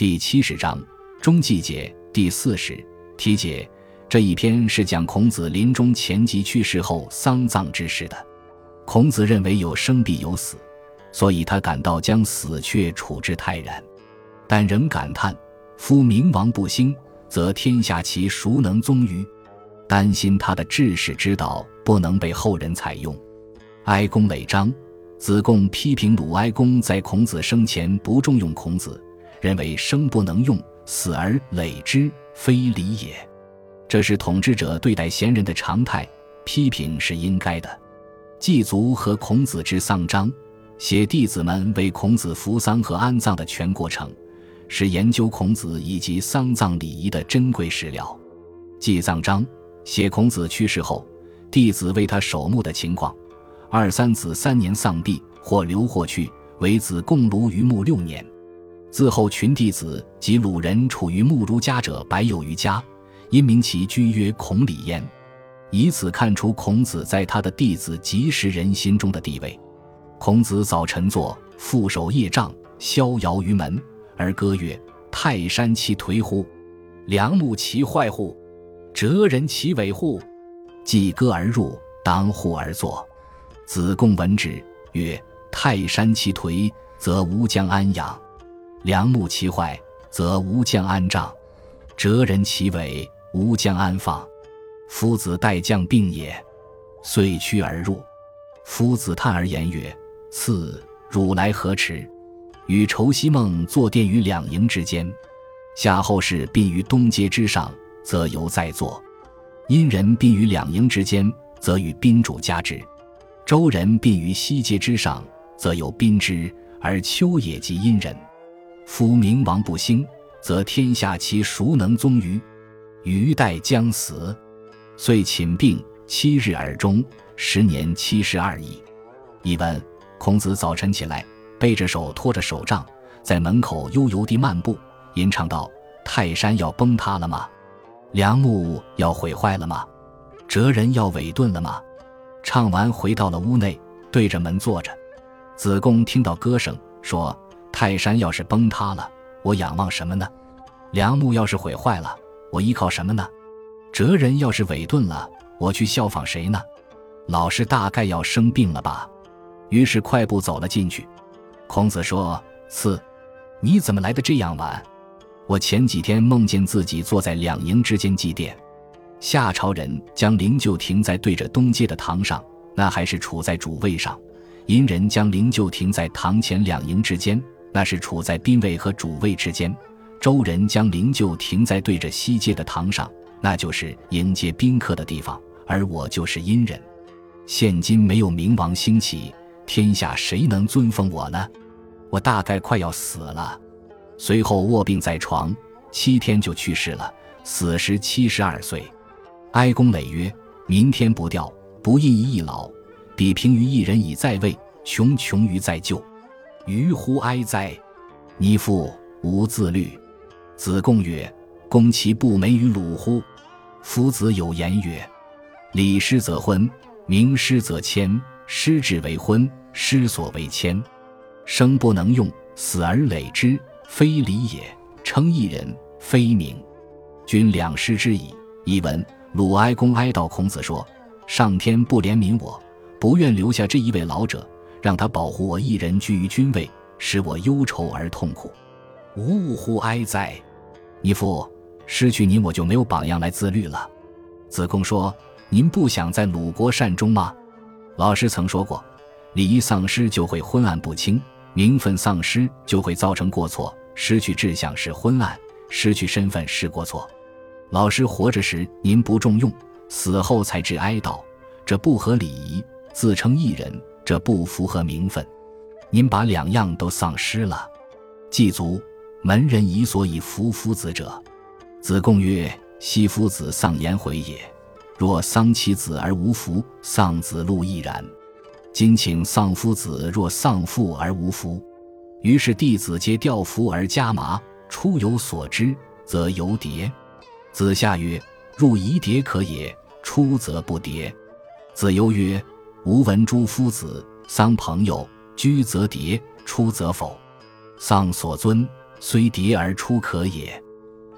第七十章中季节第四十题解。这一篇是讲孔子临终前及去世后丧葬之事的。孔子认为有生必有死，所以他感到将死却处之泰然，但仍感叹：夫明王不兴，则天下其孰能宗于？担心他的治世之道不能被后人采用。哀公累章，子贡批评鲁哀公在孔子生前不重用孔子，认为生不能用，死而累之，非礼也。这是统治者对待贤人的常态，批评是应该的。祭祖和孔子之丧章，写弟子们为孔子扶丧和安葬的全过程，是研究孔子以及丧葬礼仪的珍贵史料。祭葬章写孔子去世后，弟子为他守墓的情况。二三子三年丧毕，或留或去，为子共庐于墓六年。自后群弟子及鲁人处于墓儒家者百有余家。因名其居曰孔鲤焉，以此看出孔子在他的弟子及时人心中的地位。孔子早晨坐，负手夜杖，逍遥于门，而歌曰：“泰山其颓乎？良木其坏乎？哲人其伟乎？”既歌而入，当户而坐。子贡闻之，曰：“泰山其颓，则吾将安养；良木其坏，则吾将安葬；哲人其伟。”吾将安放？夫子待将病也，遂趋而入。夫子叹而言曰：“赐汝来何迟？”与仇西梦坐殿于两营之间。夏后氏殡于东阶之上，则犹在座；殷人殡于两营之间，则与宾主加之；周人殡于西阶之上，则有宾之，而丘也及殷人。夫明王不兴，则天下其孰能宗于？余待将死，遂寝病七日而终，时年七十二矣。译文：孔子早晨起来，背着手托着手杖，在门口悠游地漫步，吟唱道：“泰山要崩塌了吗？梁木要毁坏了吗？哲人要萎顿了吗？”唱完，回到了屋内，对着门坐着。子贡听到歌声，说：“泰山要是崩塌了，我仰望什么呢？梁木要是毁坏了。”我依靠什么呢？哲人要是萎顿了，我去效仿谁呢？老师大概要生病了吧？于是快步走了进去。孔子说：“四，你怎么来的这样晚？我前几天梦见自己坐在两营之间祭奠。夏朝人将灵柩停在对着东街的堂上，那还是处在主位上；殷人将灵柩停在堂前两营之间，那是处在宾位和主位之间。”周人将灵柩停在对着西街的堂上，那就是迎接宾客的地方，而我就是殷人。现今没有冥王兴起，天下谁能尊奉我呢？我大概快要死了。随后卧病在床，七天就去世了，死时七十二岁。哀公累曰：“民天不吊，不义于一老，比平于一人以在位，穷穷于在旧，于乎哀哉！尼父无自律。”子贡曰：“公其不美于鲁乎？”夫子有言曰：“礼失则昏，名失则迁。失志为昏，失所为迁。生不能用，死而累之，非礼也。称一人，非名。君两失之矣。”译文：鲁哀公哀悼孔子说：“上天不怜悯我，不愿留下这一位老者，让他保护我一人居于君位，使我忧愁而痛苦。呜呼哀哉！”你父失去您，我就没有榜样来自律了。子贡说：“您不想在鲁国善终吗？”老师曾说过：“礼仪丧失就会昏暗不清，名分丧失就会造成过错。失去志向是昏暗，失去身份是过错。老师活着时您不重用，死后才知哀悼，这不合礼仪；自称一人，这不符合名分。您把两样都丧失了。祭祖。”门人以所以服夫子者，子贡曰：“昔夫子丧颜回也。若丧其子而无福，丧子路亦然。今请丧夫子，若丧父而无福。于是弟子皆吊服而加麻。出有所知，则犹迭。子夏曰：‘入夷迭可也，出则不迭。’子游曰：‘吾闻诸夫子丧朋友，居则迭，出则否。丧所尊。’虽迭而出可也。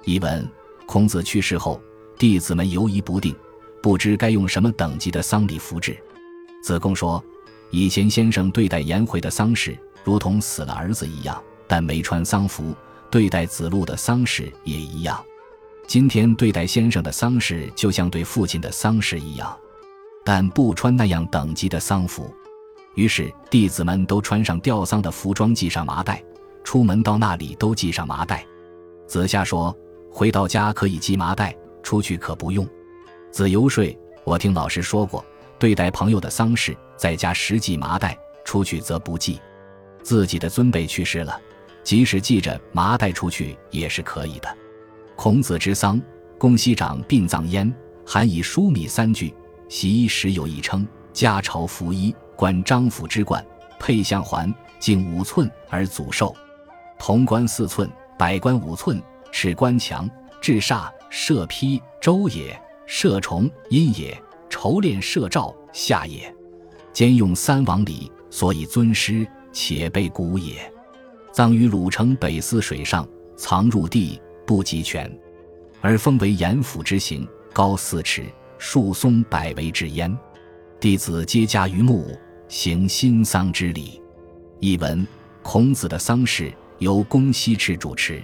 译文：孔子去世后，弟子们犹疑不定，不知该用什么等级的丧礼服置。子贡说：“以前先生对待颜回的丧事，如同死了儿子一样，但没穿丧服；对待子路的丧事也一样。今天对待先生的丧事，就像对父亲的丧事一样，但不穿那样等级的丧服。”于是弟子们都穿上吊丧的服装，系上麻袋，出门到那里都系上麻袋。子夏说。回到家可以系麻袋，出去可不用。子游说：“我听老师说过，对待朋友的丧事，在家实系麻袋，出去则不系。自己的尊辈去世了，即使系着麻袋出去也是可以的。”孔子之丧，公西长殡葬焉，含以疏米三句。袭衣时有一称：家朝服衣，冠张府之冠，佩相环，径五寸而祖寿。潼冠四寸，百官五寸。尺官墙，治煞，射披，周也；射虫，阴也；筹练射照，夏也。兼用三王礼，所以尊师，且备古也。葬于鲁城北泗水上，藏入地，不及全，而封为严府之行，高四尺，树松百围之焉。弟子皆加于墓，行新丧之礼。译文：孔子的丧事由公西赤主持。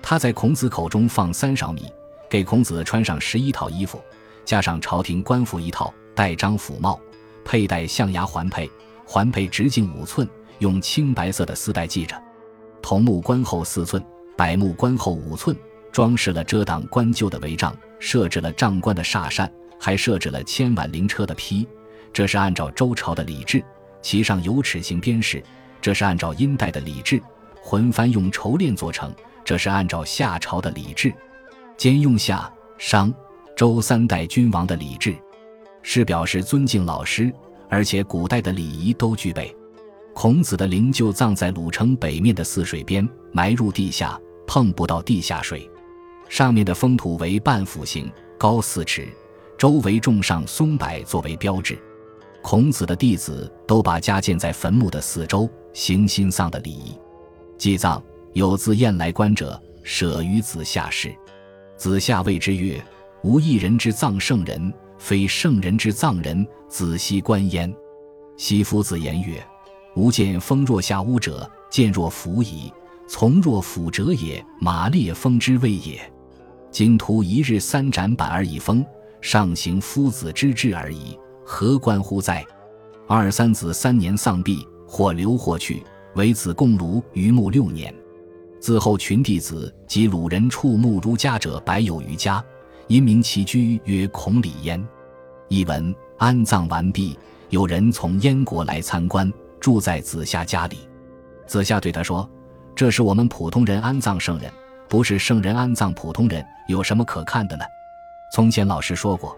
他在孔子口中放三勺米，给孔子穿上十一套衣服，加上朝廷官服一套，戴章府帽，佩戴象牙环佩，环佩直径五寸，用青白色的丝带系着。桐木冠厚四寸，柏木冠厚五寸，装饰了遮挡棺柩的帷帐，设置了帐冠的煞扇，还设置了千碗灵车的披。这是按照周朝的礼制，其上有齿形边饰，这是按照殷代的礼制。魂幡用绸链做成。这是按照夏朝的礼制，兼用夏、商、周三代君王的礼制，是表示尊敬老师，而且古代的礼仪都具备。孔子的灵柩葬在鲁城北面的泗水边，埋入地下，碰不到地下水。上面的封土为半斧形，高四尺，周围种上松柏作为标志。孔子的弟子都把家建在坟墓的四周，行新丧的礼仪，祭葬。有自燕来观者，舍于子夏氏。子夏谓之曰：“无一人之葬圣人，非圣人之葬人，子奚观焉？”奚夫子言曰：“吾见风若下屋者，见若俯矣；从若俯者也，马列风之谓也。今徒一日三斩板而已风，上行夫子之志而已，何关乎哉？”二三子三年丧毕，或留或去，为子贡庐于墓六年。自后群弟子及鲁人触目如家者百有余家，因名其居曰孔里焉。译文：安葬完毕，有人从燕国来参观，住在子夏家里。子夏对他说：“这是我们普通人安葬圣人，不是圣人安葬普通人，有什么可看的呢？”从前老师说过，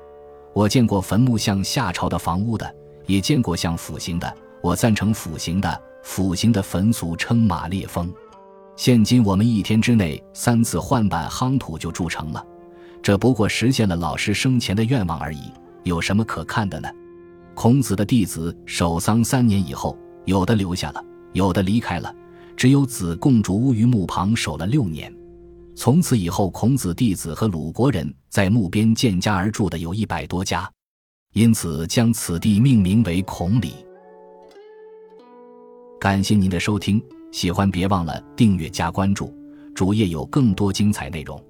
我见过坟墓像夏朝的房屋的，也见过像斧形的。我赞成斧形的，斧形的坟俗称马列峰。现今我们一天之内三次换板夯土就筑成了，这不过实现了老师生前的愿望而已，有什么可看的呢？孔子的弟子守丧三年以后，有的留下了，有的离开了，只有子贡逐屋于墓旁守了六年。从此以后，孔子弟子和鲁国人在墓边建家而住的有一百多家，因此将此地命名为孔里。感谢您的收听。喜欢别忘了订阅加关注，主页有更多精彩内容。